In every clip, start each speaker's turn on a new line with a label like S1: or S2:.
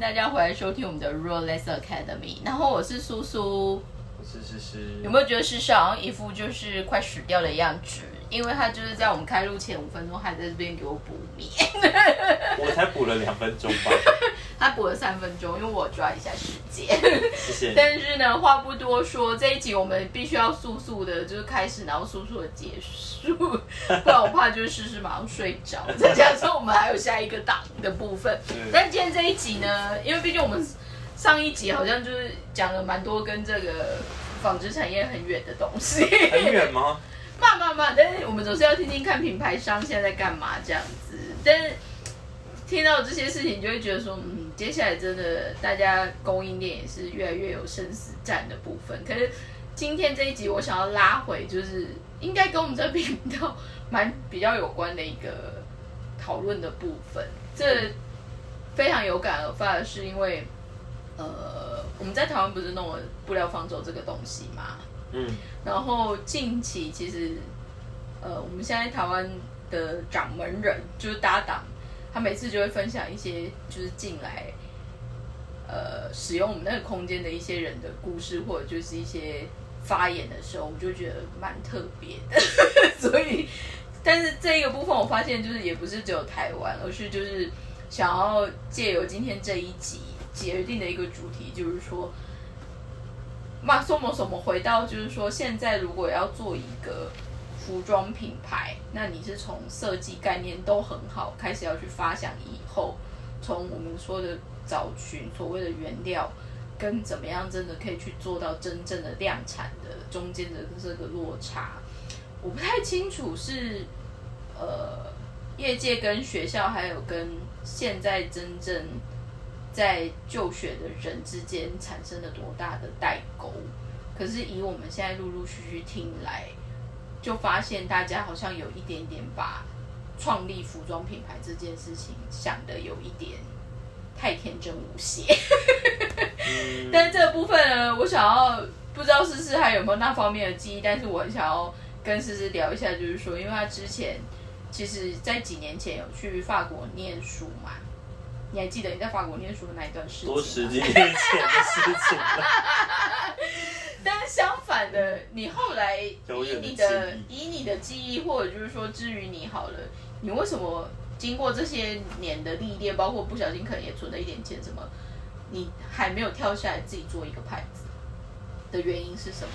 S1: 大家回来收听我们的 r o l e s s Academy。然后我是苏苏，
S2: 我是诗诗，
S1: 有没有觉得诗诗好像一副就是快死掉的样子？因为他就是在我们开录前五分钟还在这边给我补眠，
S2: 我才补了两分钟吧，
S1: 他补了三分钟，因为我抓一下时间。
S2: 谢谢。
S1: 但是呢，话不多说，这一集我们必须要速速的，就是开始，然后速速的结束，不然我怕就是诗诗马上睡着。再加上我们还有下一个档的部分，但今天这一集呢，因为毕竟我们上一集好像就是讲了蛮多跟这个纺织产业很远的东西，
S2: 很远吗？
S1: 慢慢慢，但是我们总是要听听看品牌商现在在干嘛这样子。但是听到这些事情，就会觉得说，嗯，接下来真的大家供应链也是越来越有生死战的部分。可是今天这一集，我想要拉回，就是应该跟我们这个频道蛮比较有关的一个讨论的部分。这非常有感而发的是，因为呃，我们在台湾不是弄了布料方舟这个东西嘛，
S2: 嗯，
S1: 然后近期其实，呃，我们现在台湾的掌门人就是搭档，他每次就会分享一些就是进来，呃，使用我们那个空间的一些人的故事，或者就是一些发言的时候，我就觉得蛮特别的。所以，但是这一个部分我发现就是也不是只有台湾，而是就是想要借由今天这一集决定的一个主题，就是说。那什么什么回到就是说，现在如果要做一个服装品牌，那你是从设计概念都很好，开始要去发想以后，从我们说的找寻所谓的原料，跟怎么样真的可以去做到真正的量产的中间的这个落差，我不太清楚是呃业界跟学校还有跟现在真正。在就学的人之间产生了多大的代沟？可是以我们现在陆陆续续听来，就发现大家好像有一点点把创立服装品牌这件事情想的有一点太天真无邪。但是这个部分呢，我想要不知道思思还有没有那方面的记忆，但是我很想要跟思思聊一下，就是说，因为他之前其实在几年前有去法国念书嘛。你还记得你在法国念书的那一段事情？
S2: 多十几年前的事情了。
S1: 但相反的，你后来以你的
S2: 记
S1: 以你的记忆，或者就是说至于你好了，你为什么经过这些年的历练，包括不小心可能也存了一点钱，什么，你还没有跳下来自己做一个牌子的原因是什么？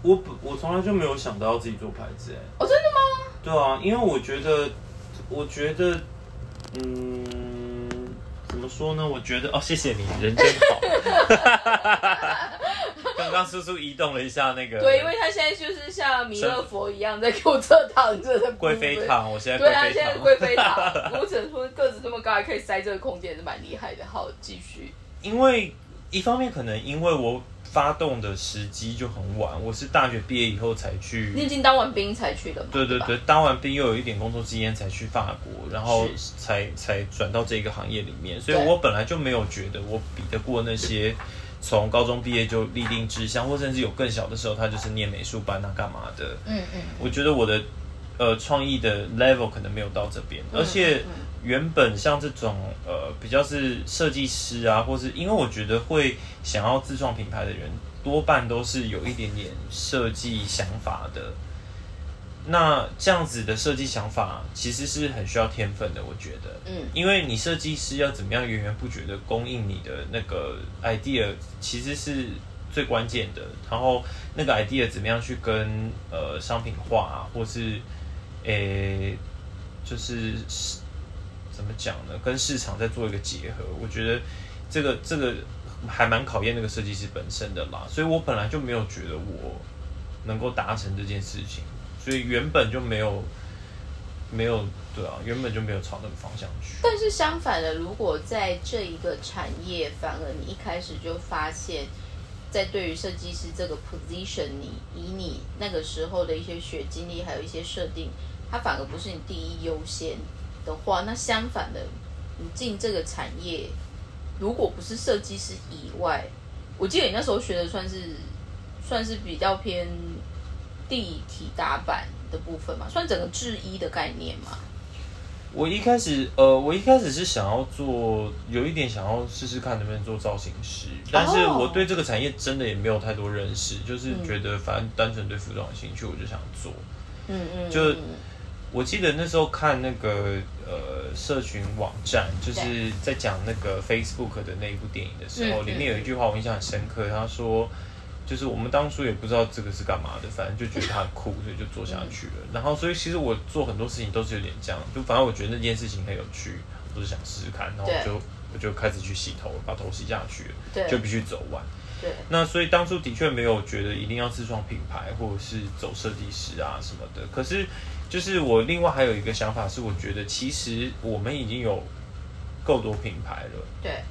S2: 我不，我从来就没有想到要自己做牌子，哎，
S1: 哦，真的吗？
S2: 对啊，因为我觉得，我觉得，嗯，怎么说呢？我觉得，哦，谢谢你，人真好。刚刚叔叔移动了一下那个，
S1: 对，因为他现在就是像弥勒佛一样在给我这躺着的
S2: 贵妃躺，我现在
S1: 对啊，
S2: 贵妃糖。
S1: 现在是贵妃躺，我只能说个子这么高还可以塞这个空间，是蛮厉害的。好，继续。
S2: 因为一方面可能因为我发动的时机就很晚，我是大学毕业以后才去
S1: 你已经当完兵才去的嘛？吧
S2: 对对对，当完兵又有一点工作经验才去法国，然后才才转到这个行业里面，所以我本来就没有觉得我比得过那些从高中毕业就立定志向，或甚至有更小的时候他就是念美术班啊干嘛的。
S1: 嗯嗯，
S2: 我觉得我的呃创意的 level 可能没有到这边，而且
S1: 嗯
S2: 原本像这种呃比较是设计师啊，或是因为我觉得会想要自创品牌的人，多半都是有一点点设计想法的。那这样子的设计想法其实是很需要天分的，我觉得，
S1: 嗯
S2: 因为你设计师要怎么样源源不绝的供应你的那个 idea，其实是最关键的。然后那个 idea 怎么样去跟呃商品化啊，或是诶、就是怎么讲呢？跟市场再做一个结合，我觉得这个这个还蛮考验那个设计师本身的啦。所以我本来就没有觉得我能够达成这件事情，所以原本就没有没有对啊，原本就没有朝那个方向去。
S1: 但是相反的，如果在这一个产业，反而你一开始就发现，在对于设计师这个 position，你以你那个时候的一些学经历，还有一些设定，它反而不是你第一优先的话，那相反的，你进这个产业，如果不是设计师以外，我记得你那时候学的算是算是比较偏地体打板的部分嘛，算整个制衣的概念嘛。
S2: 我一开始，呃，我一开始是想要做，有一点想要试试看能不能做造型师，但是我对这个产业真的也没有太多认识，就是觉得反正单纯对服装有兴趣，我就想做。
S1: 嗯嗯，
S2: 就我记得那时候看那个呃社群网站，就是在讲那个 Facebook 的那一部电影的时候，里面有一句话我印象很深刻，他说。就是我们当初也不知道这个是干嘛的，反正就觉得它很酷，所以就做下去了。然后，所以其实我做很多事情都是有点这样，就反正我觉得那件事情很有趣，我就想试试看，然后我就我就开始去洗头，把头洗下去了，就必须走完。
S1: 对。
S2: 那所以当初的确没有觉得一定要自创品牌，或者是走设计师啊什么的。可是，就是我另外还有一个想法是，我觉得其实我们已经有够多品牌了。
S1: 对。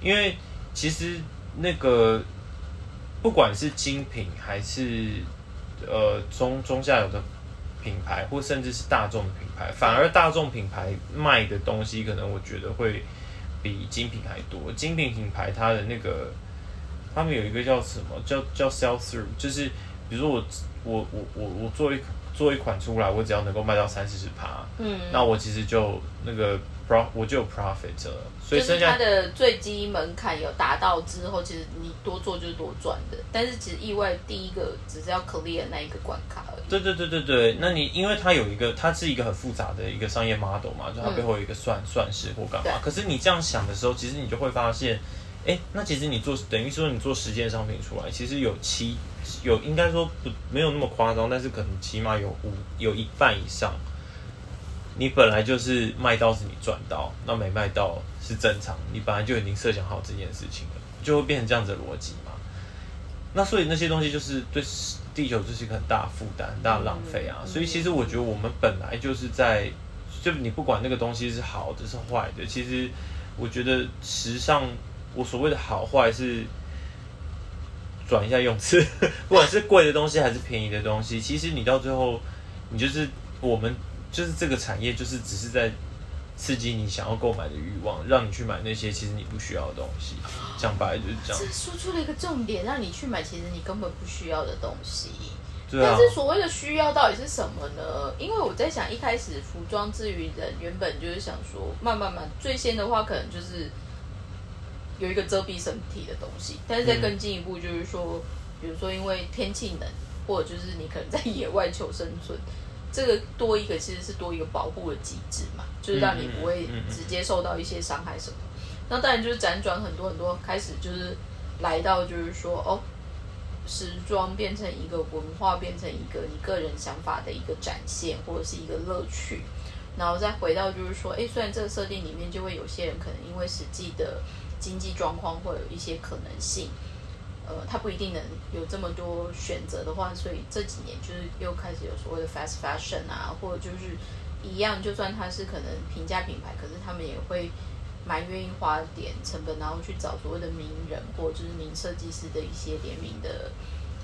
S2: 因为其实那个。不管是精品还是呃中中下游的品牌，或甚至是大众的品牌，反而大众品牌卖的东西，可能我觉得会比精品还多。精品品牌它的那个，他们有一个叫什么叫叫 sell through，就是比如说我我我我我做一做一款出来，我只要能够卖到三四十趴，嗯，那我其实就那个。pro 我就有 profit 了，所以
S1: 就是它的最低门槛有达到之后，其实你多做就是多赚的。但是其实意外第一个只是要 clear 那一个关卡而已。
S2: 对对对对对，那你因为它有一个，它是一个很复杂的一个商业 model 嘛，就它背后有一个算算式或干嘛。可是你这样想的时候，其实你就会发现，哎，那其实你做等于说你做十件商品出来，其实有七有应该说不没有那么夸张，但是可能起码有五有一半以上。你本来就是卖到是你赚到，那没卖到是正常。你本来就已经设想好这件事情了，就会变成这样子的逻辑嘛。那所以那些东西就是对地球就是一个很大负担、很大的浪费啊。所以其实我觉得我们本来就是在，就你不管那个东西是好的是坏的，其实我觉得时尚，我所谓的好坏是转一下用词，不管是贵的东西还是便宜的东西，其实你到最后，你就是我们。就是这个产业，就是只是在刺激你想要购买的欲望，让你去买那些其实你不需要的东西。讲白就是这样。
S1: 这说出了一个重点，让你去买其实你根本不需要的东西。
S2: 对啊。
S1: 但是所谓的需要到底是什么呢？因为我在想，一开始服装之于人原本就是想说，慢慢慢，最先的话可能就是有一个遮蔽身体的东西。但是再更进一步，就是说，比如说因为天气冷，或者就是你可能在野外求生存。这个多一个其实是多一个保护的机制嘛，就是让你不会直接受到一些伤害什么。那当然就是辗转很多很多，开始就是来到就是说哦，时装变成一个文化，变成一个你个人想法的一个展现，或者是一个乐趣。然后再回到就是说，哎，虽然这个设定里面就会有些人可能因为实际的经济状况会有一些可能性。呃，他不一定能有这么多选择的话，所以这几年就是又开始有所谓的 fast fashion 啊，或者就是一样，就算他是可能平价品牌，可是他们也会蛮愿意花点成本，然后去找所谓的名人或就是名设计师的一些联名的，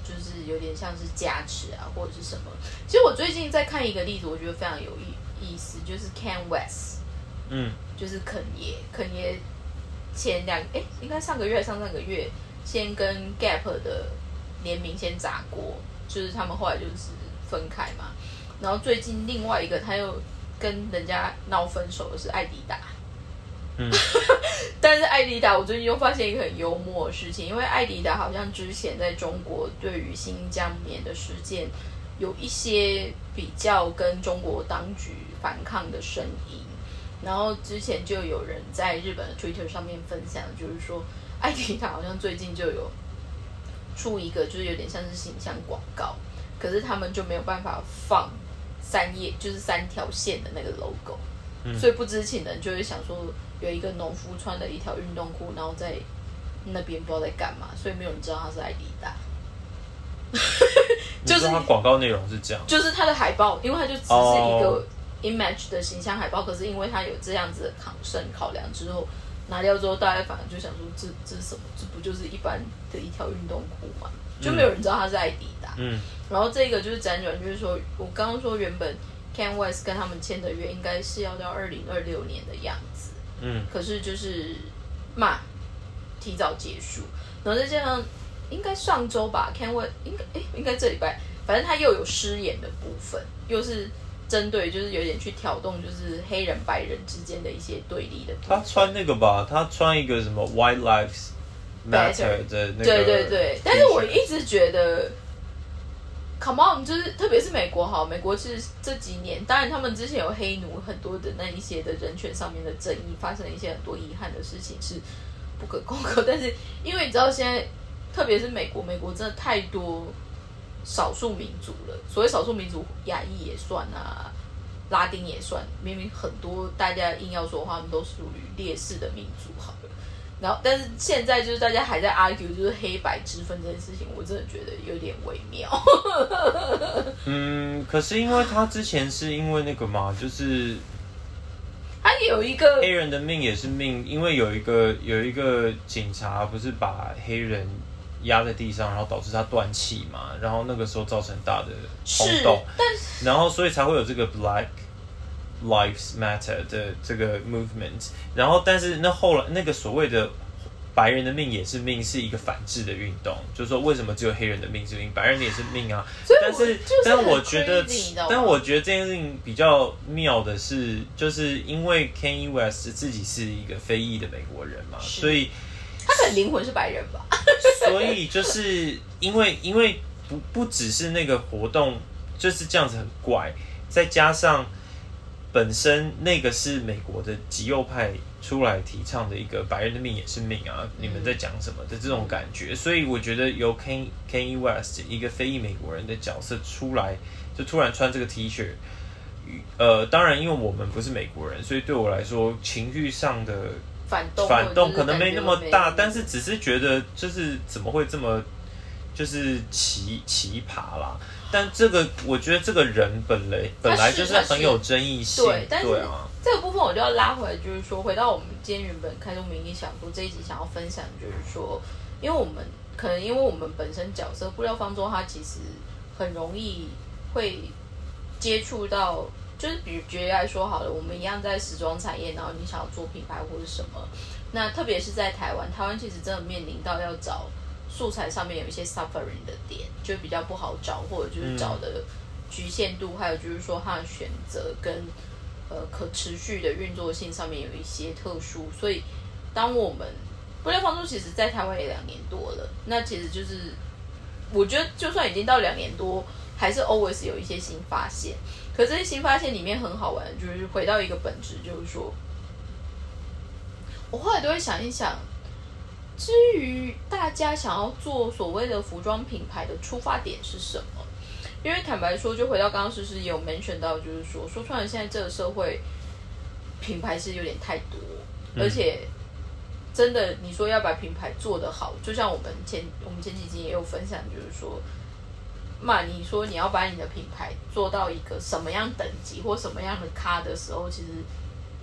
S1: 就是有点像是加持啊，或者是什么。其实我最近在看一个例子，我觉得非常有意意思，就是 Ken West，嗯，就是肯爷，肯爷前两哎，应该上个月上上个月。先跟 Gap 的联名先砸锅，就是他们后来就是分开嘛。然后最近另外一个他又跟人家闹分手的是艾迪达。嗯，但是艾迪达我最近又发现一个很幽默的事情，因为艾迪达好像之前在中国对于新疆棉的事件有一些比较跟中国当局反抗的声音，然后之前就有人在日本的 Twitter 上面分享，就是说。艾迪达好像最近就有出一个，就是有点像是形象广告，可是他们就没有办法放三页，就是三条线的那个 logo，所以不知情的人就会想说，有一个农夫穿的一条运动裤，然后在那边不知道在干嘛，所以没有人知道他是艾迪达。
S2: 就是他广告内容是这样，
S1: 就是他的海报，因为他就只是一个 image 的形象海报，可是因为他有这样子的抗胜考量之后。拿掉之后，大家反而就想说，这这是什么？这不就是一般的一条运动裤吗？就没有人知道它是艾迪达。嗯。然后这个就是辗转，就是说我刚刚说原本 Can West 跟他们签的约应该是要到二零二六年的样子。嗯。可是就是嘛，提早结束。然后再加上应该上周吧，Can West 应该哎应该这礼拜，反正他又有失言的部分，又是。针对就是有点去挑动就是黑人白人之间的一些对立的。
S2: 他穿那个吧，他穿一个什么 White Lives Matter 的那个，
S1: 对对对，但是我一直觉得，Come on，就是特别是美国哈，美国是这几年，当然他们之前有黑奴很多的那一些的人权上面的争议，发生了一些很多遗憾的事情是不可 攻克。但是因为你知道现在，特别是美国，美国真的太多少数民族了。所谓少数民族，亚裔也算啊，拉丁也算，明明很多大家硬要说的话，他们都属于劣势的民族好了。然后，但是现在就是大家还在 argue 就是黑白之分这件事情，我真的觉得有点微妙。
S2: 嗯，可是因为他之前是因为那个嘛，就是
S1: 他有一个
S2: 黑人的命也是命，因为有一个有一个警察不是把黑人压在地上，然后导致他断气嘛，然后那个时候造成大的轰动，
S1: 但
S2: 然后所以才会有这个 Black Lives Matter 的这个 movement，然后但是那后来那个所谓的白人的命也是命是一个反制的运动，就是说为什么只有黑人的命是命，白人的也是命啊？但是但我觉得，但我觉得这件事情比较妙的是，就是因为 Kanye West 自己是一个非裔的美国人嘛，所以
S1: 他可能灵魂是白人吧？
S2: 所以就是因为因为不不只是那个活动就是这样子很怪，再加上。本身那个是美国的极右派出来提倡的一个白人的命也是命啊，你们在讲什么的这种感觉，所以我觉得由 Ken Kanye West 一个非裔美国人的角色出来，就突然穿这个 T 恤，呃，当然因为我们不是美国人，所以对我来说情绪上的
S1: 反动
S2: 反动可能没那么大，但是只是觉得就是怎么会这么就是奇奇葩啦。但这个，我觉得这个人本来本来就是很有争议性，
S1: 对，但是这个部分我就要拉回来，就是说，回到我们今天原本开宗明义想说这一集想要分享，就是说，因为我们可能因为我们本身角色布料方舟，它其实很容易会接触到，就是比如举例来说好了，我们一样在时装产业，然后你想要做品牌或者什么，那特别是在台湾，台湾其实真的面临到要找。素材上面有一些 suffering 的点，就比较不好找，或者就是找的局限度，还有就是说它的选择跟呃可持续的运作性上面有一些特殊。所以，当我们布料方舟其实，在台湾也两年多了，那其实就是我觉得，就算已经到两年多，还是 always 有一些新发现。可这些新发现里面很好玩，就是回到一个本质，就是说，我后来都会想一想。至于大家想要做所谓的服装品牌的出发点是什么？因为坦白说，就回到刚刚诗诗也有 mention 到，就是说，说穿了，现在这个社会品牌是有点太多，而且真的，你说要把品牌做得好，就像我们前我们前几集也有分享，就是说，嘛，你说你要把你的品牌做到一个什么样等级或什么样的咖的时候，其实。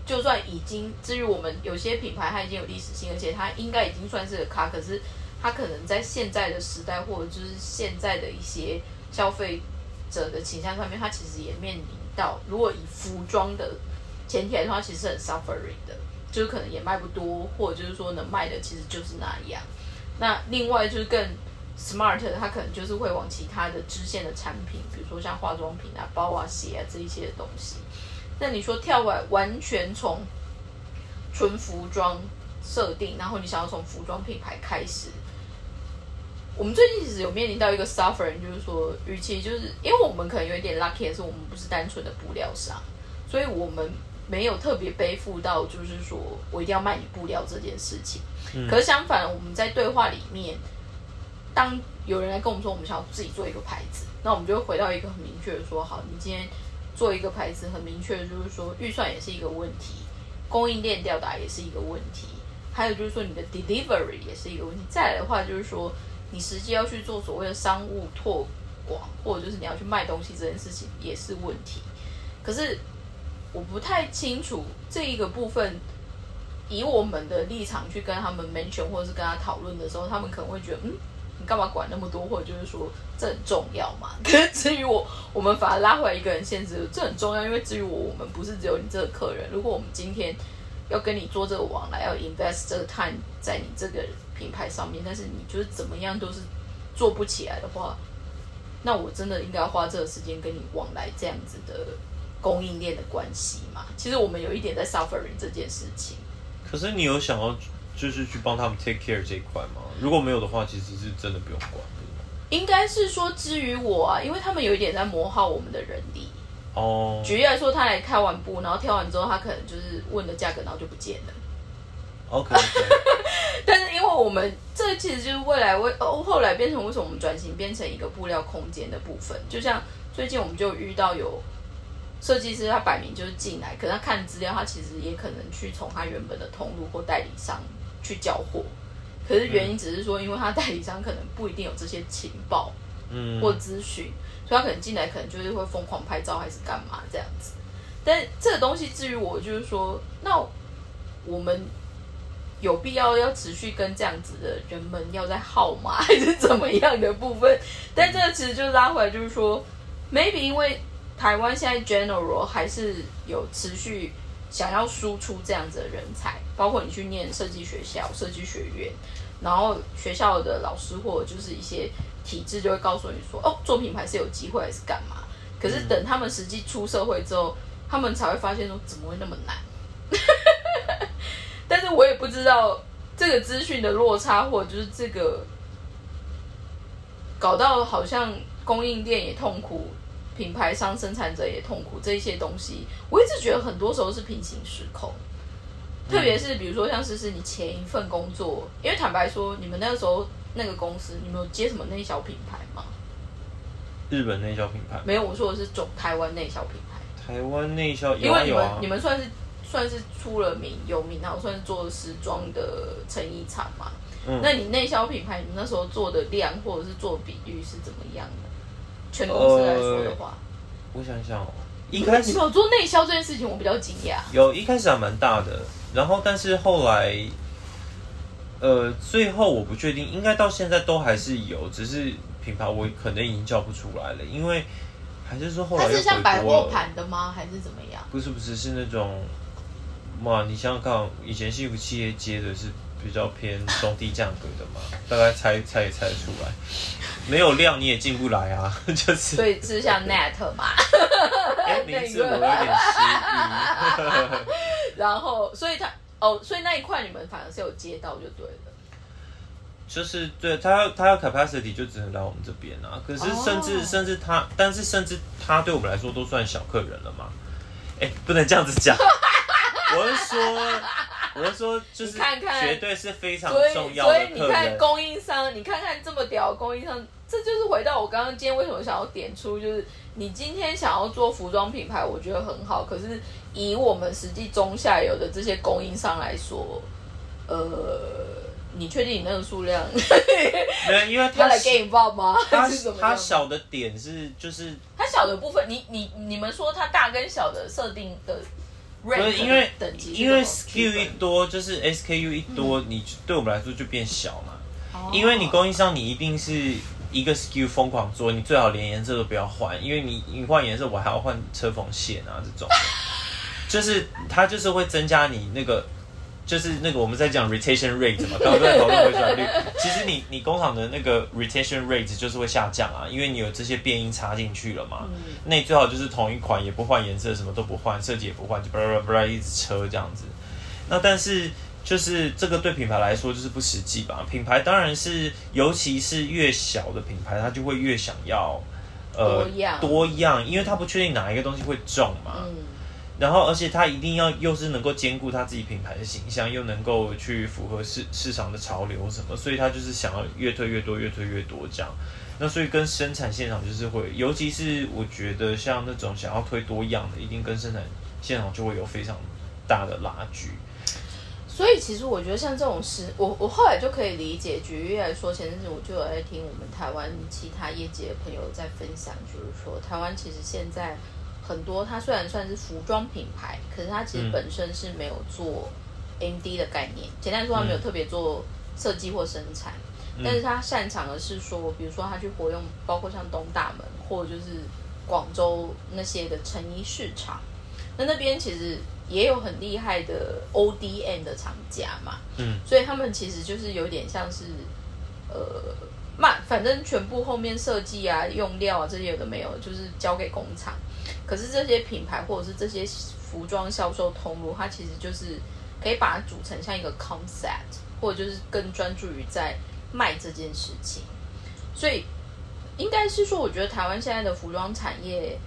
S1: 就算已经，至于我们有些品牌，它已经有历史性，而且它应该已经算是个咖，可是它可能在现在的时代，或者就是现在的一些消费者的倾向上面，它其实也面临到，如果以服装的前提来说，它其实很 suffering 的，就是可能也卖不多，或者就是说能卖的其实就是那样。那另外就是更 smart 的，它可能就是会往其他的支线的产品，比如说像化妆品啊、包啊、鞋啊这一些的东西。那你说跳完完全从纯服装设定，然后你想要从服装品牌开始，我们最近其实有面临到一个 suffering，就是说，与其就是因为我们可能有一点 lucky，是我们不是单纯的布料商，所以我们没有特别背负到就是说我一定要卖你布料这件事情。可是相反，我们在对话里面，当有人来跟我们说我们想要自己做一个牌子，那我们就会回到一个很明确的说，好，你今天。做一个牌子很明确的，就是说预算也是一个问题，供应链吊打也是一个问题，还有就是说你的 delivery 也是一个问题。再来的话就是说，你实际要去做所谓的商务拓广，或者就是你要去卖东西这件事情也是问题。可是我不太清楚这一个部分，以我们的立场去跟他们 mention 或者是跟他讨论的时候，他们可能会觉得嗯。你干嘛管那么多？或者就是说这很重要嘛？可 是至于我，我们反而拉回来一个人限制，这很重要。因为至于我，我们不是只有你这个客人。如果我们今天要跟你做这个往来，要 invest 这个 time 在你这个品牌上面，但是你就是怎么样都是做不起来的话，那我真的应该花这个时间跟你往来这样子的供应链的关系嘛。其实我们有一点在 suffering 这件事情。
S2: 可是你有想要就是去帮他们 take care 这一块吗？如果没有的话，其实是真的不用管。
S1: 应该是说，至于我啊，因为他们有一点在磨耗我们的人力。
S2: 哦，
S1: 举例来说，他来开完布，然后挑完之后，他可能就是问的价格，然后就不见了。
S2: OK，
S1: 但是因为我们这其实就是未来为哦后来变成为什么我们转型变成一个布料空间的部分，就像最近我们就遇到有设计师，他摆明就是进来，可是他看资料，他其实也可能去从他原本的通路或代理商去交货，可是原因只是说，因为他代理商可能不一定有这些情报
S2: 嗯，
S1: 或资讯，所以他可能进来可能就是会疯狂拍照还是干嘛这样子。但这个东西至于我就是说，那我们有必要要持续跟这样子的人们要在耗吗，还是怎么样的部分？但这个其实就拉回来，就是说，maybe 因为台湾现在 general 还是有持续想要输出这样子的人才，包括你去念设计学校、设计学院，然后学校的老师或者就是一些体制就会告诉你说，哦，做品牌是有机会还是干嘛？可是等他们实际出社会之后，他们才会发现说，怎么会那么难？但是我也不知道这个资讯的落差，或者就是这个搞到好像供应链也痛苦，品牌商、生产者也痛苦，这一些东西，我一直觉得很多时候是平行时空。特别是比如说像是是，你前一份工作，因为坦白说，你们那个时候那个公司，你们有接什么内销品牌吗？
S2: 日本内销品牌，
S1: 没有，我说的是总台湾内销品牌。
S2: 台湾内销
S1: 因为你
S2: 有啊
S1: 你，们算是算是出了名有名，然后算是做时装的成衣厂嘛。
S2: 嗯
S1: 那你内销品牌，你们那时候做的量或者是做比率是怎么样的？全公司来说的话，
S2: 我想想哦，一开始
S1: 有做内销这件事情，我比较惊讶。
S2: 有一开始还蛮大的，然后但是后来，呃，最后我不确定，应该到现在都还是有，只是品牌我可能已经叫不出来了，因为还是说后来
S1: 它是像百货。盘的吗？还是怎么样？
S2: 不是不是是那种，哇！你想想看，以前幸福企业接的是比较偏中低价格的嘛，大概猜猜也猜得出来。没有量你也进不来啊，就是
S1: 所以是像 Net 嘛，
S2: 哎，名字我有点失忆。
S1: 然后所以他哦，所以那一块你们反而是有接到就对了。
S2: 就是对他要他要 capacity 就只能来我们这边啊。可是甚至、
S1: 哦
S2: 甚至他，但是甚至他对我们来说都算小客人了嘛。哎、不能这样子讲。我是说，我是说，就是
S1: 看看
S2: 绝对是非常重要
S1: 所
S2: 的所
S1: 以你看。供应商，你看看这么屌的供应商，这就是回到我刚刚今天为什么想要点出，就是你今天想要做服装品牌，我觉得很好，可是以我们实际中下游的这些供应商来说，呃，你确定你那个数量
S2: 没有，因为
S1: 要
S2: 他
S1: 来给你报吗？
S2: 他
S1: 是
S2: 他小的点是就是
S1: 他小的部分，你你你们说他大跟小的设定的
S2: 不是因为因为 SKU 一多，就是 SKU 一多，你对我们来说就变小嘛。
S1: 哦。
S2: 因为你供应商，你一定是一个 SKU 疯狂做，你最好连颜色都不要换，因为你你换颜色，我还要换车缝线啊，这种，就是它就是会增加你那个，就是那个我们在讲 retention rate 嘛，刚刚在讨论回转率，其实你你工厂的那个 retention rate 就是会下降啊，因为你有这些变音插进去了嘛，
S1: 嗯
S2: 那你最好就是同一款也不换颜色，什么都不换，设计也不换，就巴拉巴拉巴拉一直车这样子。那但是就是这个对品牌来说就是不实际吧？品牌当然是，尤其是越小的品牌，它就会越想要呃
S1: 多样
S2: 多样，因为它不确定哪一个东西会中嘛。
S1: 嗯
S2: 然后，而且它一定要又是能够兼顾它自己品牌的形象，又能够去符合市市场的潮流什么，所以它就是想要越推越多，越推越多这样。那所以跟生产现场就是会，尤其是我觉得像那种想要推多样的，一定跟生产现场就会有非常大的拉锯。
S1: 所以其实我觉得像这种事，我我后来就可以理解。举例来说，前阵子我就有在听我们台湾其他业界的朋友在分享，就是说台湾其实现在很多，它虽然算是服装品牌，可是它其实
S2: 嗯
S1: 本身是没有做 MD 的概念。简单说，它没有特别做设计或生产，但是它擅长的是说，比如说它去活用，包括像东大门或者就是广州那些的成衣市场，那那边其实也有很厉害的 ODM 的厂家嘛，
S2: 嗯，
S1: 所以他们其实就是有点像是呃，慢，反正全部后面设计啊、用料啊这些有的没有，就是交给工厂。可是这些品牌或者是这些服装销售通路，它其实就是可以把它组成像一个 concept，或者就是更专注于在卖这件事情。所以应该是说，我觉得台湾现在的服装产业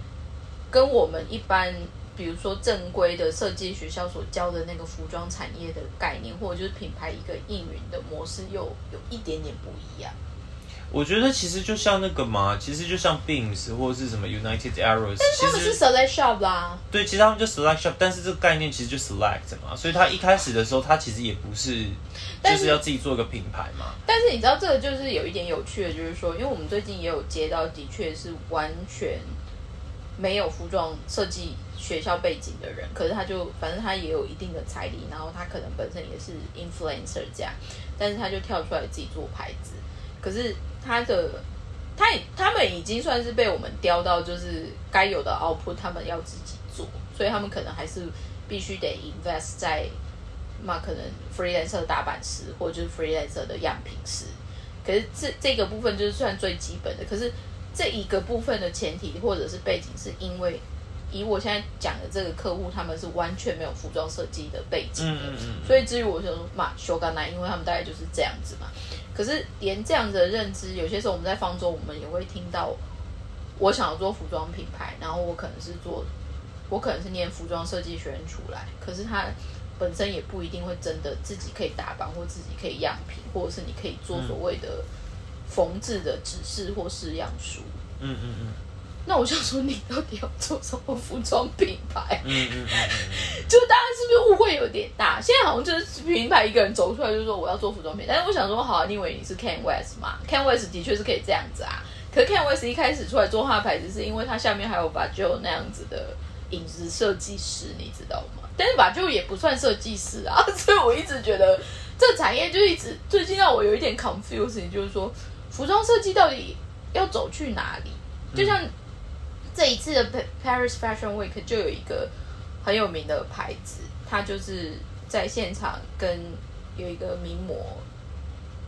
S1: 跟我们一般，比如说正规的设计学校所教的那个服装产业的概念，或者就是品牌一个应运的模式，又有一点点不一样。
S2: 我觉得其实就像那个嘛，其实就像 Beams 或者是什么 United Arrows，
S1: 但是他们是 select shop 啦。
S2: 对，其实他们就 select shop，但是这个概念其实就 select 嘛，所以他一开始的时候，他其实也不是就是要自己做一个品牌嘛。
S1: 但是你知道这个就是有一点有趣的，就是说，因为我们最近也有接到，的确是完全没有服装设计学校背景的人，可是他就反正他也有一定的财力，然后他可能本身也是 influencer 这样，但是他就跳出来自己做牌子，可是。他的，他他们已经算是被我们雕到，就是该有的 output 他们要自己做，所以他们可能还是必须得 invest 在，那可能 freelancer 的打版师或者就是 freelancer 的样品师，可是这这个部分就是算最基本的，可是这一个部分的前提或者是背景，是因为以我现在讲的这个客户，他们是完全没有服装设计的背景的，所以至于我说嘛修干奶，因为他们大概就是这样子嘛。可是连这样的认知，有些时候我们在方舟，我们也会听到，我想要做服装品牌，然后我可能是做，我可能是念服装设计学院出来，可是他本身也不一定会真的自己可以打版或自己可以样品，或者是你可以做所谓的缝制的指示或是样书。嗯嗯嗯。那我想说，你到底要做什么服装品牌？嗯嗯嗯，就是大家是不是误会有点大？现在好像就是品牌一个人走出来就说我要做服装品，但是我想说，好，你以为你是 Ken West 嘛？Ken West 的确是可以这样子啊。可是 Ken West 一开始出来做他的牌子，是因为他下面还有把就那样子的影子设计师，你知道吗？但是把就也不算设计师啊，所以我一直觉得这产业就一直最近让我有一点 confusing，就是说服装设计到底要走去哪里？就像。这一次的 Paris Fashion Week 就有一个很有名的牌子，它就是在现场跟有一个名模，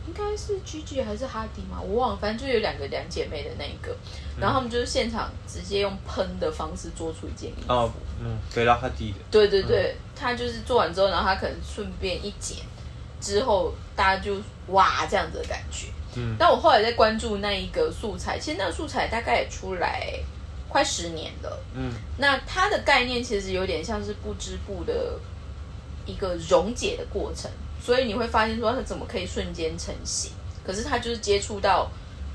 S1: 应该是 Gigi 还是哈迪嘛，我忘了，反正就有两个两姐妹的那一个，然后他们就是现场直接用喷的方式做出一件衣服。哦，
S2: 嗯，对了，哈迪的。
S1: 对对对，他就是做完之后，然后他可能顺便一剪，之后大家就哇这样子的感觉。嗯，但我后来在关注那一个素材，其实那个素材大概也出来。快十年了，嗯，那它的概念其实有点像是不织布的一个溶解的过程，所以你会发现说它怎么可以瞬间成型，可是它就是接触到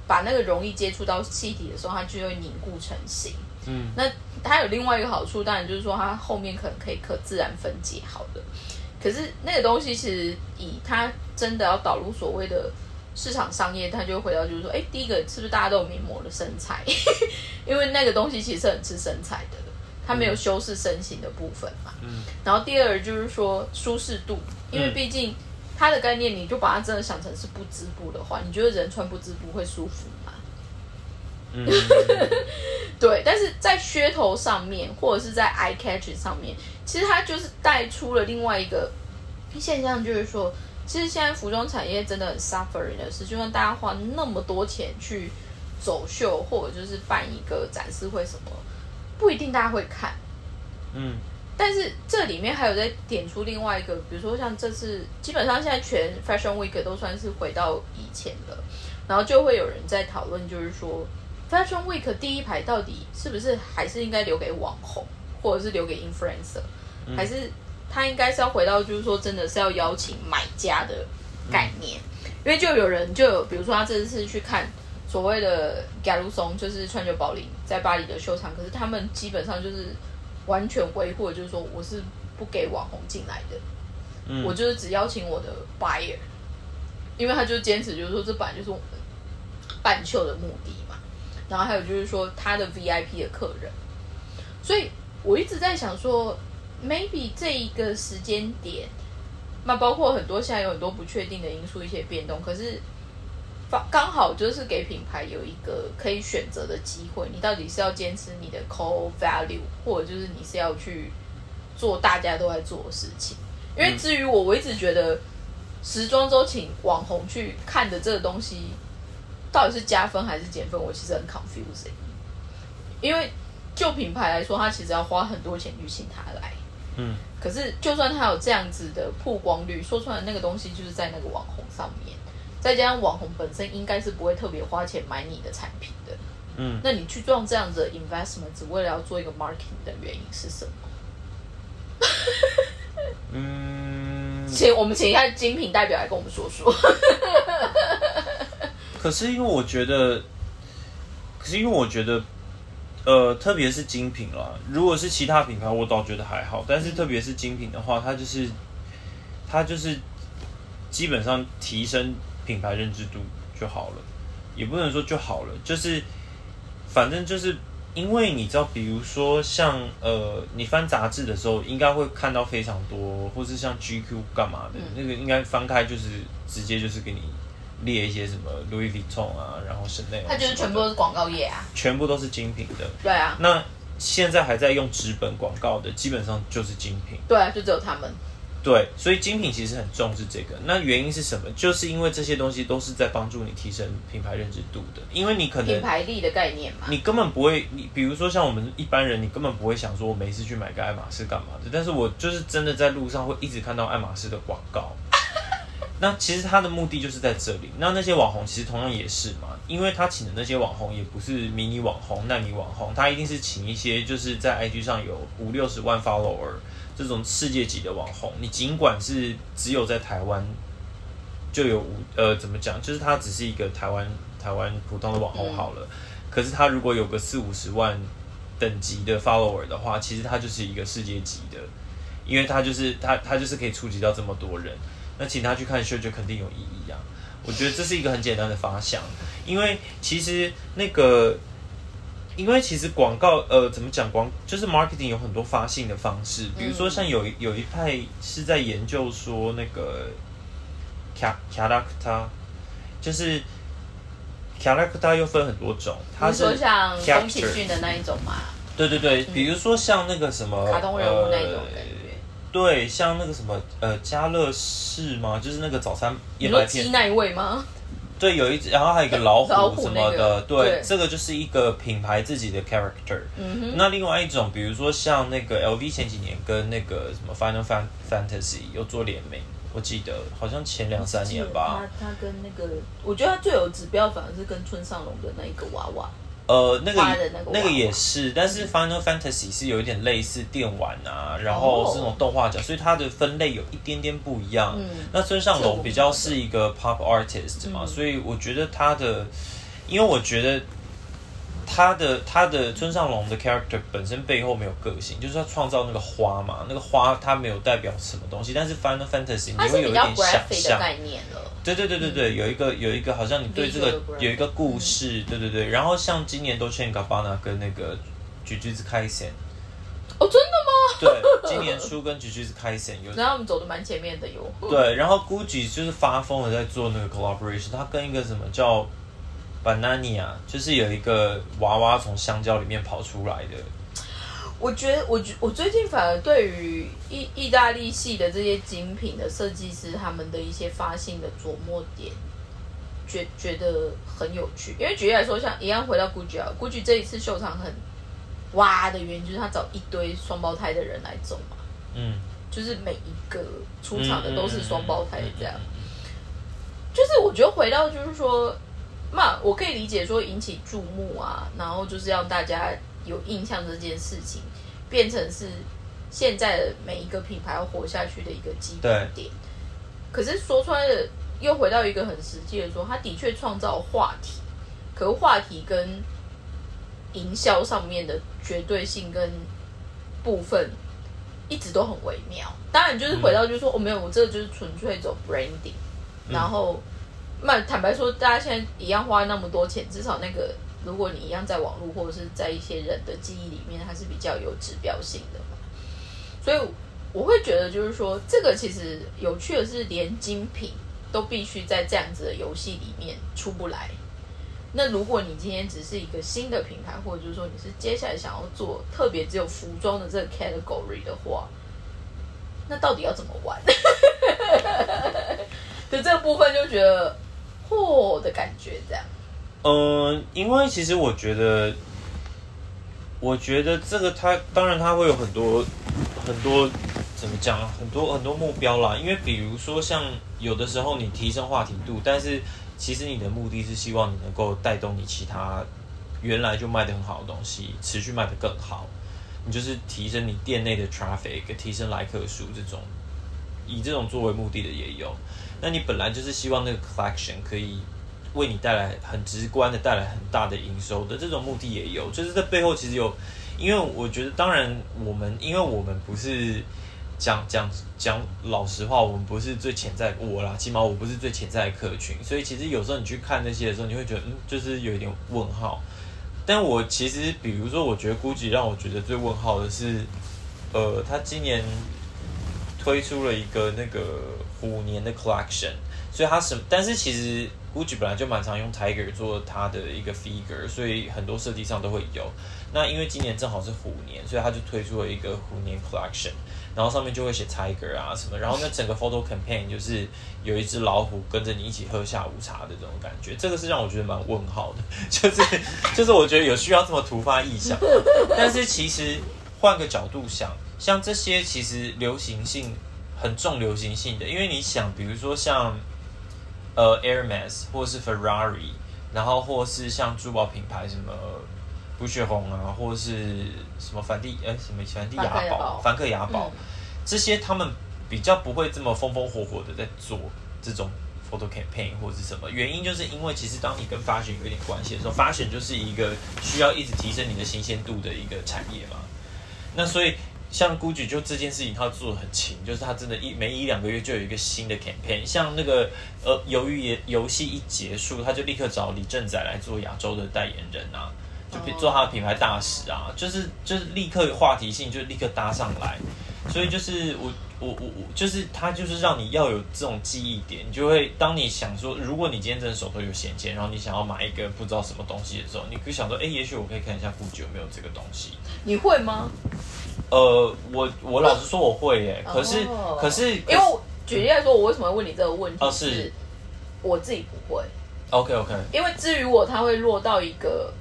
S1: 把那个容易接触到气体的时候，它就会凝固成型，嗯，那它有另外一个好处，当然就是说它后面可能可以可自然分解好的，可是那个东西其实以它真的要导入所谓的。市场商业，他就回到就是说，哎，第一个是不是大家都有名模的身材？因为那个东西其实很吃身材的，它没有修饰身形的部分嘛。嗯。然后第二就是说舒适度，因为毕竟它的概念，你就把它真的想成是不织布的话，你觉得人穿不织布会舒服吗？嗯。对，但是在噱头上面，或者是在 eye catch 上面，其实它就是带出了另外一个现象，就是说。其实现在服装产业真的很 suffering 的是，就算大家花那么多钱去走秀，或者就是办一个展示会什么，不一定大家会看。嗯。但是这里面还有在点出另外一个，比如说像这次，基本上现在全 Fashion Week 都算是回到以前了，然后就会有人在讨论，就是说 Fashion Week 第一排到底是不是还是应该留给网红，或者是留给 influencer，还是？他应该是要回到，就是说，真的是要邀请买家的概念，因为就有人就有，比如说他这次去看所谓的 g a l u s o n 就是川久保玲在巴黎的秀场，可是他们基本上就是完全维护，就是说我是不给网红进来的，我就是只邀请我的 buyer，因为他就坚持就是说这本来就是我们办秀的目的嘛，然后还有就是说他的 VIP 的客人，所以我一直在想说。Maybe 这一个时间点，那包括很多现在有很多不确定的因素，一些变动，可是刚刚好就是给品牌有一个可以选择的机会。你到底是要坚持你的 core value，或者就是你是要去做大家都在做的事情？因为至于我，我一直觉得时装周请网红去看的这个东西，到底是加分还是减分，我其实很 confusing。因为就品牌来说，它其实要花很多钱去请他来。
S2: 嗯，
S1: 可是就算他有这样子的曝光率，说出来那个东西就是在那个网红上面，再加上网红本身应该是不会特别花钱买你的产品的。
S2: 嗯，
S1: 那你去做这样子的 investment，只为了要做一个 marketing 的原因是什么？
S2: 嗯，
S1: 请我们请一下精品代表来跟我们说说。
S2: 可是因为我觉得，可是因为我觉得，呃，特别是精品啦，如果是其他品牌，我倒觉得还好。但是特别是精品的话，它就是它就是基本上提升品牌认知度就好了，也不能说就好了，就是反正就是因为你知道，比如说像呃，你翻杂志的时候，应该会看到非常多，或是像 GQ 干嘛的，那个应该翻开就是直接就是给你。列一些什么 Louis Vuitton 啊，然后 Chanel，
S1: 它就是全部都是广告业啊，
S2: 全部都是精品的。
S1: 对啊，
S2: 那现在还在用纸本广告的，基本上就是精品。
S1: 对啊，就只有他们。
S2: 对，所以精品其实很重视这个。那原因是什么？就是因为这些东西都是在帮助你提升品牌认知度的。因为你可能
S1: 品牌力的概念嘛，
S2: 你根本不会，你比如说像我们一般人，你根本不会想说，我每次去买个爱马仕干嘛的。但是我就是真的在路上会一直看到爱马仕的广告。那其实他的目的就是在这里。那那些网红其实同样也是嘛，因为他请的那些网红也不是迷你网红、纳米网红，他一定是请一些就是在 IG 上有五六十万 follower 这种世界级的网红。你尽管是只有在台湾就有五呃怎么讲，就是他只是一个台湾台湾普通的网红好了。可是他如果有个四五十万等级的 follower 的话，其实他就是一个世界级的，因为他就是他他就是可以触及到这么多人。那请他去看秀就肯定有意义啊！我觉得这是一个很简单的发想，因为其实那个，因为其实广告呃怎么讲广就是 marketing 有很多发信的方式，比如说像有有一派是在研究说那个 character，就是 character 又分很多种，
S1: 它是像宫崎骏的那一种嘛？
S2: 对对对，比如说像那个什么
S1: 卡通人物那种感觉。
S2: 对，像那个什么，呃，家乐士吗？就是那个早餐燕麦片
S1: 那一位吗？
S2: 对，有一只，然后还有一个老虎什么的。对，这个就是一个品牌自己的 character。嗯哼。那另外一种，比如说像那个 LV 前几年跟那个什么 Final Fantasy 又做联名，我记得好像前两三年吧。
S1: 他他跟那个，我觉得他最有指标反而是跟村上隆的那一个娃娃。
S2: 呃，那个那个也是，但是 Final Fantasy 是有一点类似电玩啊，然后是那种动画角，所以它的分类有一点点不一样。那村上隆比较是一个 pop artist 嘛，所以我觉得他的，因为我觉得他的他的村上隆的 character 本身背后没有个性，就是他创造那个花嘛，那个花它没有代表什么东西，但是 Final Fantasy 你会有一点想象
S1: 概念了。
S2: 对对对对对，有一个有一个好像你对这个有一个故事，对对对。然后像今年都欠 Gabbana 跟那个橘橘子开线，
S1: 哦，真的吗？
S2: 对，今年初跟橘橘子开线有，
S1: 然后我们走的蛮前面的哟。
S2: 对，然后 Gucci 就是发疯了在做那个 collaboration，他跟一个什么叫 Banania，就是有一个娃娃从香蕉里面跑出来的。
S1: 我觉得，我觉我最近反而对于意意大利系的这些精品的设计师，他们的一些发信的琢磨点，觉觉得很有趣。因为举例来说，像一样回到 Gucci 啊，Gucci 这一次秀场很哇的原因，就是他找一堆双胞胎的人来走嘛，嗯，就是每一个出场的都是双胞胎这样。就是我觉得回到就是说，那我可以理解说引起注目啊，然后就是让大家有印象这件事情。变成是现在的每一个品牌要活下去的一个基本点。可是说出来的又回到一个很实际的说，它的确创造话题，可是话题跟营销上面的绝对性跟部分一直都很微妙。当然，就是回到就是说，我没有，我这个就是纯粹走 branding。然后，那坦白说，大家现在一样花那么多钱，至少那个。如果你一样在网络或者是在一些人的记忆里面，它是比较有指标性的嘛，所以我会觉得就是说，这个其实有趣的是，连精品都必须在这样子的游戏里面出不来。那如果你今天只是一个新的品牌，或者就是说你是接下来想要做特别只有服装的这个 category 的话，那到底要怎么玩？的这个部分就觉得嚯的感觉这样。
S2: 嗯，因为其实我觉得，我觉得这个它当然它会有很多很多怎么讲，很多很多目标啦。因为比如说像有的时候你提升话题度，但是其实你的目的是希望你能够带动你其他原来就卖的很好的东西持续卖得更好。你就是提升你店内的 traffic，提升来客数这种，以这种作为目的的也有。那你本来就是希望那个 collection 可以为你带来很直观的带来很大的营收的这种目的也有，就是在背后其实有，因为我觉得当然我们因为我们不是讲讲讲老实话，我们不是最潜在我啦，起码我不是最潜在的客群，所以其实有时候你去看那些的时候，你会觉得嗯，就是有一点问号。但我其实比如说，我觉得 GUCCI 让我觉得最问号的是，呃，他今年推出了一个那个虎年的 collection，所以它什但是其实 GUCCI 本来就蛮常用 Tiger 做它的一个 figure，所以很多设计上都会有。那因为今年正好是虎年，所以他就推出了一个虎年 collection，然后上面就会写 Tiger 啊什么，然后那整个 photo campaign 就是有一只老虎跟着你一起喝下午茶的这种感觉，这个是让我觉得蛮问号的，就是就是我觉得有需要这么突发异想，但是其实换个角度想，像这些其实流行性很重流行性的，因为你想，比如说像呃 Hermes 或是 Ferrari，然后或是像珠宝品牌什么。不血红啊，或者是什么梵蒂哎什么梵蒂雅宝、梵克雅宝，这些他们比较不会这么风风火火的在做这种 photo campaign 或者是什么原因，就是因为其实当你跟 fashion 有一点关系的时候，fashion 就是一个需要一直提升你的新鲜度的一个产业嘛。那所以像 GUCCI 就这件事情，他做的很勤，就是他真的一每一两个月就有一个新的 campaign。像那个呃，由于游戏一结束，他就立刻找李正宰来做亚洲的代言人啊。就做他的品牌大使啊，就是就是立刻有话题性，就立刻搭上来，所以就是我我我我就是他就是让你要有这种记忆点，你就会当你想说，如果你今天真的手头有闲钱，然后你想要买一个不知道什么东西的时候，你可以想说，哎，也许我可以看一下 GUCCI 有没有这个东西。
S1: 你会吗？
S2: 呃，我我老实说我会耶，可是可是
S1: 因为举例来说，我为什么会问你这个问题？
S2: 哦，是
S1: 我自己不会。
S2: OK OK，
S1: 因为至于我，他会落到一个。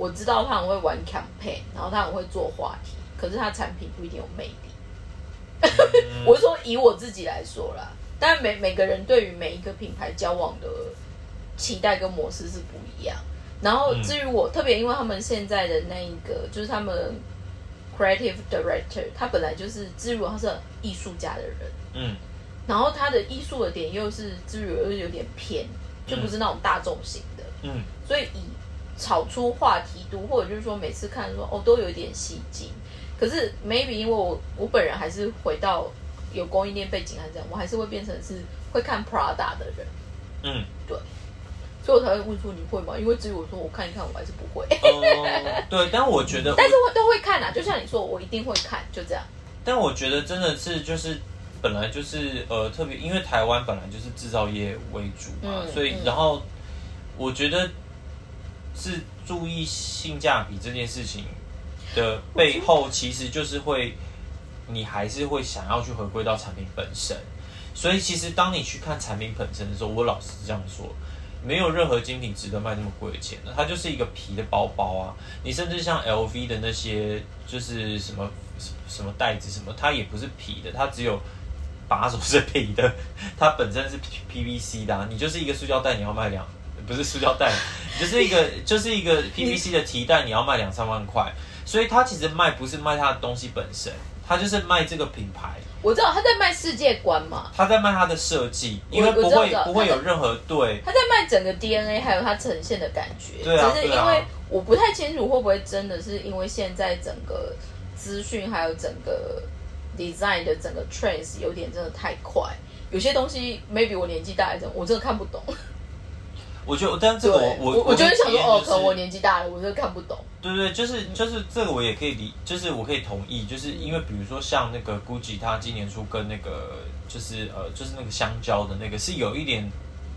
S1: 我知道他很会玩 campaign，然后他很会做话题，可是他产品不一定有魅力。我是说以我自己来说啦，但每每个人对于每一个品牌交往的期待跟模式是不一样。然后至于我特别，因为他们现在的那一个就是他们 creative director，他本来就是至于他是艺术家的人，嗯，然后他的艺术的点又是至于又有点偏，就不是那种大众型的，嗯，所以以。炒出话题度，或者就是说每次看说哦都有一点戏精，可是 maybe 因为我我本人还是回到有供应链背景还是这样，我还是会变成是会看 Prada 的人，嗯，对，所以我才会问说你会吗？因为至于我说我看一看，我还是不会。
S2: 对，但我觉得，
S1: 但是我都会看啊，就像你说，我一定会看，就这样。
S2: 但我觉得真的是就是本来就是呃特别，因为台湾本来就是制造业为主嘛，所以然后我觉得。是注意性价比这件事情的背后，其实就是会，你还是会想要去回归到产品本身。所以，其实当你去看产品本身的时候，我老是这样说，没有任何精品值得卖那么贵的钱的。它就是一个皮的包包啊，你甚至像 LV 的那些，就是什么什么袋子什么，它也不是皮的，它只有把手是皮的，它本身是 PVC 的，你就是一个塑胶袋，你要卖两。不是塑胶袋，就是一个就是一个 PVC 的提袋，你要卖两三万块，所以它其实卖不是卖它的东西本身，它就是卖这个品牌。
S1: 我知道他在卖世界观嘛，
S2: 他在卖他的设计，因为不会不会有任何对。
S1: 他在卖整个 DNA，还有他呈现的感觉。
S2: 对啊，
S1: 只是因为我不太清楚会不会真的是因为现在整个资讯还有整个 design 的整个 trends 有点真的太快，有些东西 maybe 我年纪大一点，我真的看不懂。
S2: 我觉得，但这个我
S1: 我
S2: 我
S1: 就是想说，哦，可能我年纪大了，我就看不懂。
S2: 对对，就是就是这个我也可以理，就是我可以同意，就是因为比如说像那个 GUCCI，它今年初跟那个就是呃就是那个香蕉的那个是有一点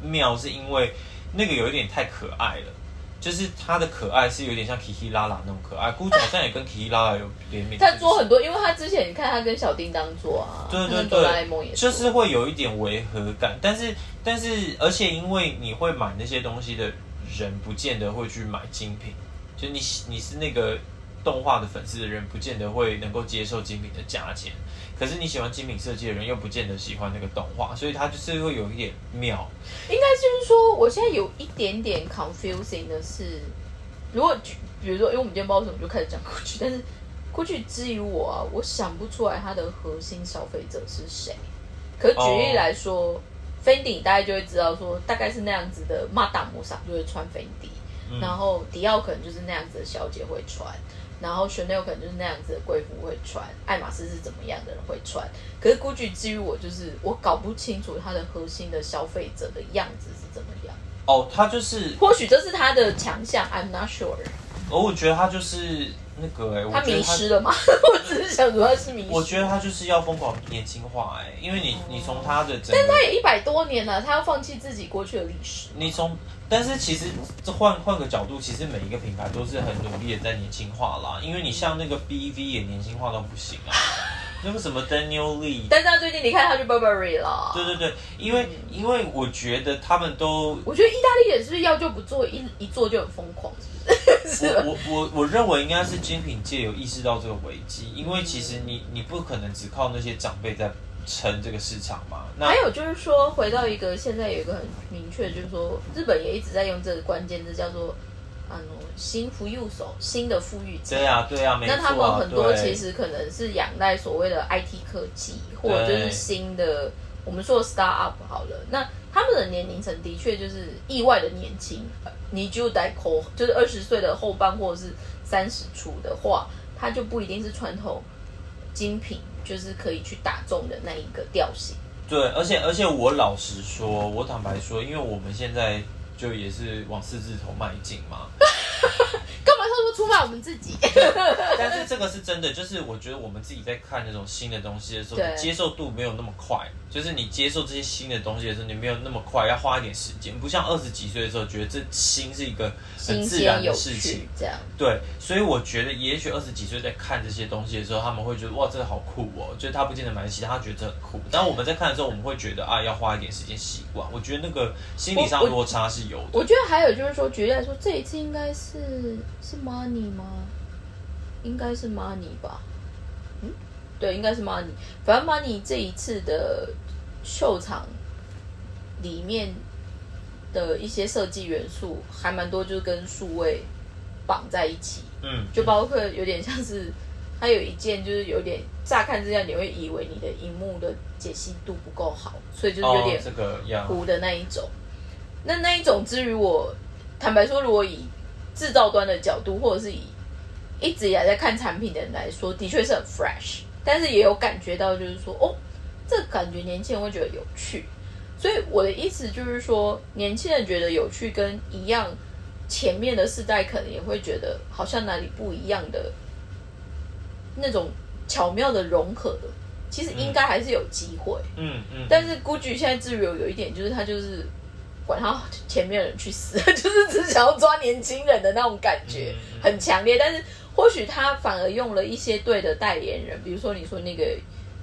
S2: 妙，是因为那个有一点太可爱了。就是它的可爱是有点像 Kiki 拉拉那种可爱，估计好像也跟 Kiki 拉拉有联名。
S1: 他做很多，因为他之前你看他跟小叮当做啊，
S2: 对对对，就是会有一点违和感。但是但是，而且因为你会买那些东西的人，不见得会去买精品。就你你是那个动画的粉丝的人，不见得会能够接受精品的价钱。可是你喜欢精品设计的人，又不见得喜欢那个动画，所以它就是会有一点妙。
S1: 应该就是说，我现在有一点点 confusing 的是，如果举比如说，因为我们今天不知道为什么就开始讲 GUCCI，但是 GUCCI 之于我啊，我想不出来它的核心消费者是谁。可举例来说、e n d i 大概就会知道说，大概是那样子的马达姆桑就会穿 Fendi，、然后迪奥可能就是那样子的小姐会穿。然后 Chanel 可能就是那样子的贵妇会穿，爱马仕是怎么样的人会穿？可是 GUCCI 至于我就是我搞不清楚它的核心的消费者的样子是怎么样。
S2: 哦，他就是，
S1: 或许这是他的强项，I'm not sure。
S2: 哦，我觉得他就是那个、哎，我
S1: 他迷失了吗？我只是想说他是迷失。
S2: 我觉得他就是要疯狂年轻化哎、因为你你从他的整个，
S1: 他也一百多年了，他要放弃自己过去的历史。
S2: 你从，但是其实这换换个角度，其实每一个品牌都是很努力的在年轻化啦。因为你像那个 BV 也年轻化到不行啊，那个什么 Daniel Lee，
S1: 但是他最近你看他去 Burberry 了，
S2: 对对对，因为因为我觉得他们都，
S1: 我觉得意大利也是要就不做，一一做就很疯狂？
S2: 我我我我认为应该是精品界有意识到这个危机，因为其实你你不可能只靠那些长辈在撑这个市场嘛。那
S1: 还有就是说，回到一个现在有一个很明确，就是说日本也一直在用这个关键字，叫做啊新富裕手，新的富裕财。
S2: 对啊对啊，没错
S1: 那
S2: 啊。
S1: 他们很多其实可能是仰赖所谓的 IT 科技，或者就是新的我们说的 start up 好了。那他们的年龄层的确就是意外的年轻，呃你就代口就是二十岁的后半或者是三十出的话，他就不一定是传统精品，就是可以去打中的那一个调性。
S2: 对，而且而且我老实说，我坦白说，因为我们现在就也是往四字头迈进嘛，
S1: 干嘛偷偷出卖我们自己？
S2: 但是这个是真的，就是我觉得我们自己在看那种新的东西的时候，你接受度没有那么快。就是你接受这些新的东西的时候，你没有那么快，要花一点时间。不像二十几岁的时候，觉得这新是一个很自然的事情。，
S1: 这样。
S2: 对，所以我觉得，也许二十几岁在看这些东西的时候，他们会觉得哇，这个好酷哦。就是他不见得买得起，他觉得这很酷。但我们在看的时候，我们会觉得啊，要花一点时间习惯。我觉得那个心理上落差是有的。
S1: 我觉得还有就是说，举例来说，这一次应该是是 Money 吗？应该是 Money 吧？嗯，对，应该是 Money。反正 Money 这一次的秀场里面的一些设计元素还蛮多，就是跟数位绑在一起，
S2: 嗯，
S1: 就包括有点像是它有一件就是有点乍看之下你会以为你的荧幕的解析度不够好，所以就是有点。糊的那一种。那那一种，之于我坦白说，如果以制造端的角度，或者是以一直以来在看产品的人来说，的确是很 fresh，但是也有感觉到，就是说，哦，这感觉年轻人会觉得有趣。所以我的意思就是说，年轻人觉得有趣，跟一样前面的世代可能也会觉得好像哪里不一样的那种巧妙的融合的，其实应该还是有机会。
S2: 嗯嗯，
S1: 但是 GUCCI 现在至于有有一点，就是它就是管他前面的人去死，就是只想要抓年轻人的那种感觉很强烈。但是或许他反而用了一些对的代言人，比如说你说那个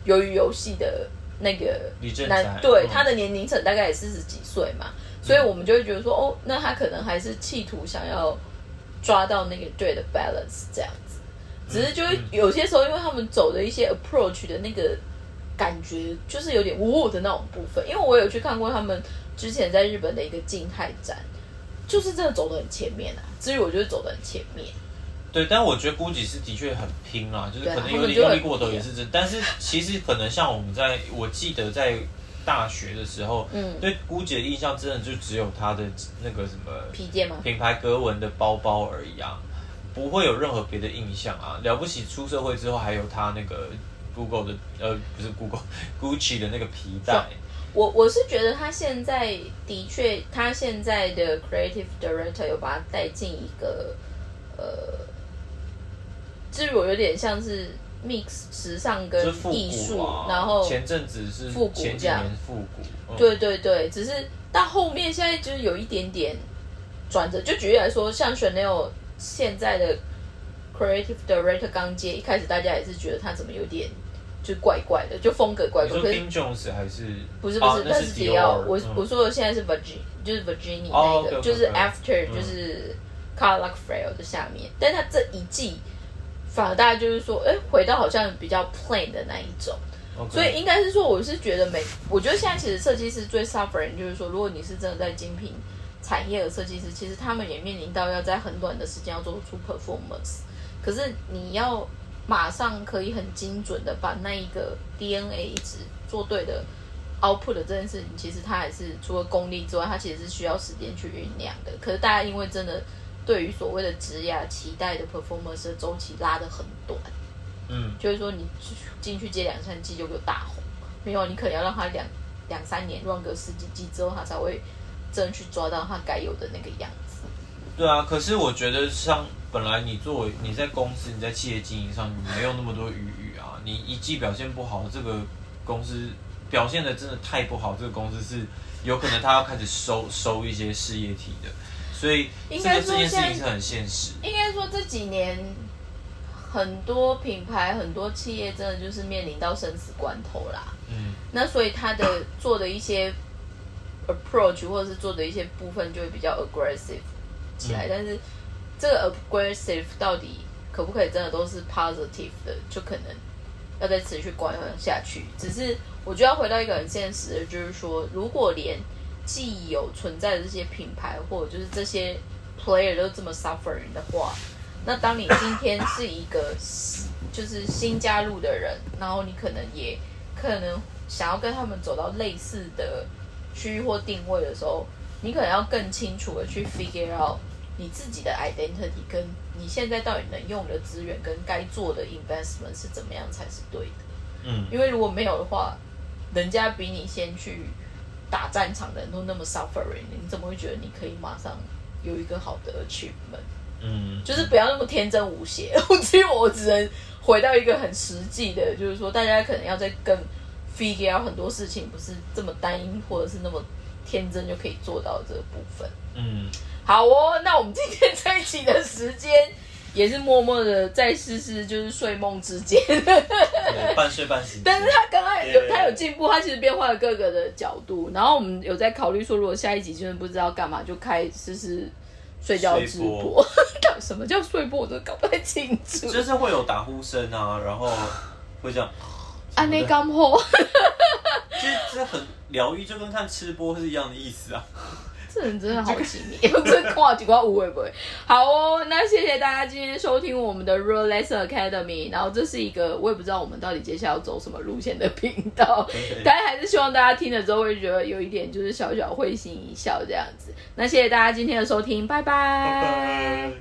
S1: 鱿鱼游戏的那个
S2: 李正宰
S1: 男，对
S2: 嗯
S1: 他的年龄层大概也四十几岁嘛，所以我们就会觉得说，哦，那他可能还是企图想要抓到那个对的 balance 这样子。只是就是有些时候，因为他们走的一些 approach 的那个感觉，就是有点呜的那种部分。因为我有去看过他们之前在日本的一个静态展，就是真的走得很前面啊。至于我觉得走得很前面，
S2: 对，但我觉得 GUCCI 是的确很拼啦，就是可能有点用力过头也是真。但是其实可能像我们在，我记得在大学的时候，
S1: 嗯
S2: 对 GUCCI 的印象真的就只有它的那个什么
S1: 披肩吗？
S2: 品牌格纹的包包而已啊，不会有任何别的印象啊。了不起出社会之后还有它那个 Google 的呃不是 Google Gucci 的那个皮带，
S1: 我我是觉得他现在的确，他现在的 creative director 有把他带进一个呃，至于我有点像是 mix 时尚跟艺术，
S2: 啊。
S1: 然后
S2: 前阵子是
S1: 复古这样
S2: 年复古，嗯、
S1: 对对对，只是到后面现在就是有一点点转折。就举例来说，像 Chanel 现在的 creative director 刚接，一开始大家也是觉得他怎么有点就怪怪的，就风格怪怪。
S2: 你说
S1: 可是
S2: Kim Jones 还是
S1: 不是不是，
S2: 啊那是
S1: 是迪奥。
S2: Dior，
S1: 我、
S2: 嗯
S1: 我说的现在是 Virgin，就是 Virginia 那个，就是 After、
S2: 嗯
S1: 就是 Karl Lagerfeld 的下面，但他这一季反而大家就是说，哎，回到好像比较 plain 的那一种。所以应该是说，我是觉得每，我觉得现在其实设计师最 suffering 就是说，如果你是真的在精品产业的设计师，其实他们也面临到要在很短的时间要做出 performance，可是你要马上可以很精准的把那一个 DNA 值做对的 output 的这件事情，其实它还是除了功力之外，它其实是需要时间去酝酿的。可是大家因为真的对于所谓的职涯期待的 performance 的周期拉得很短。
S2: 嗯
S1: 就是说你进去接两三季就给我大红，没有，你可能要让他两两三年 run 个十几季之后，他才会真去抓到他该有的那个样子。
S2: 对啊，可是我觉得像本来你作为你在公司你在企业经营上你没有那么多余裕啊，你一季表现不好，这个公司表现的真的太不好，这个公司是有可能他要开始收收一些事业体的，所以这
S1: 应该
S2: 个这件事情是很现实。
S1: 应该说这几年很多品牌、很多企业真的就是面临到生死关头啦。
S2: 嗯
S1: 那所以他的做的一些 approach 或者是做的一些部分就会比较 aggressive 起来，
S2: 嗯
S1: 但是这个 aggressive 到底可不可以真的都是 positive 的，就可能要再持续观察下去。只是我觉得要回到一个很现实的，就是说，如果连既有存在的这些品牌或者就是这些 player 都这么 suffering 的话，那当你今天是一个就是新加入的人，然后你可能也可能想要跟他们走到类似的区域或定位的时候，你可能要更清楚的去 figure out 你自己的 identity 跟你现在到底能用的资源跟该做的 investment 是怎么样才是对的。
S2: 嗯
S1: 因为如果没有的话，人家比你先去打战场的人都那么 suffering，你怎么会觉得你可以马上有一个好的 achievement？
S2: 嗯，
S1: 就是不要那么天真无邪。我其实我只能回到一个很实际的，就是说大家可能要在更 figure out 很多事情，不是这么单一或者是那么天真就可以做到的这个部分。
S2: 嗯
S1: 好哦，那我们今天在一起的时间也是默默的在试试，就是睡梦之间。
S2: 对半睡半醒。
S1: 但是他刚刚有他有进步，他其实变换了各个的角度。然后我们有在考虑说，如果下一集真的不知道干嘛，就开试试睡觉直
S2: 播
S1: 播。到 底什么叫睡播，我都搞不太清楚。
S2: 就是会有打呼声啊，然后会这样，
S1: 安内刚后，
S2: 就是这很疗愈，就跟看吃播是一样的意思啊。
S1: 这人真的好奇妙，这看 几块无会不会？好哦，那谢谢大家今天收听我们的 Real Lesson Academy。然后这是一个我也不知道我们到底接下来要走什么路线的频道，
S2: 对
S1: 但还是希望大家听了之后会觉得有一点就是小小会心一笑这样子。那谢谢大家今天的收听，拜拜
S2: 拜拜。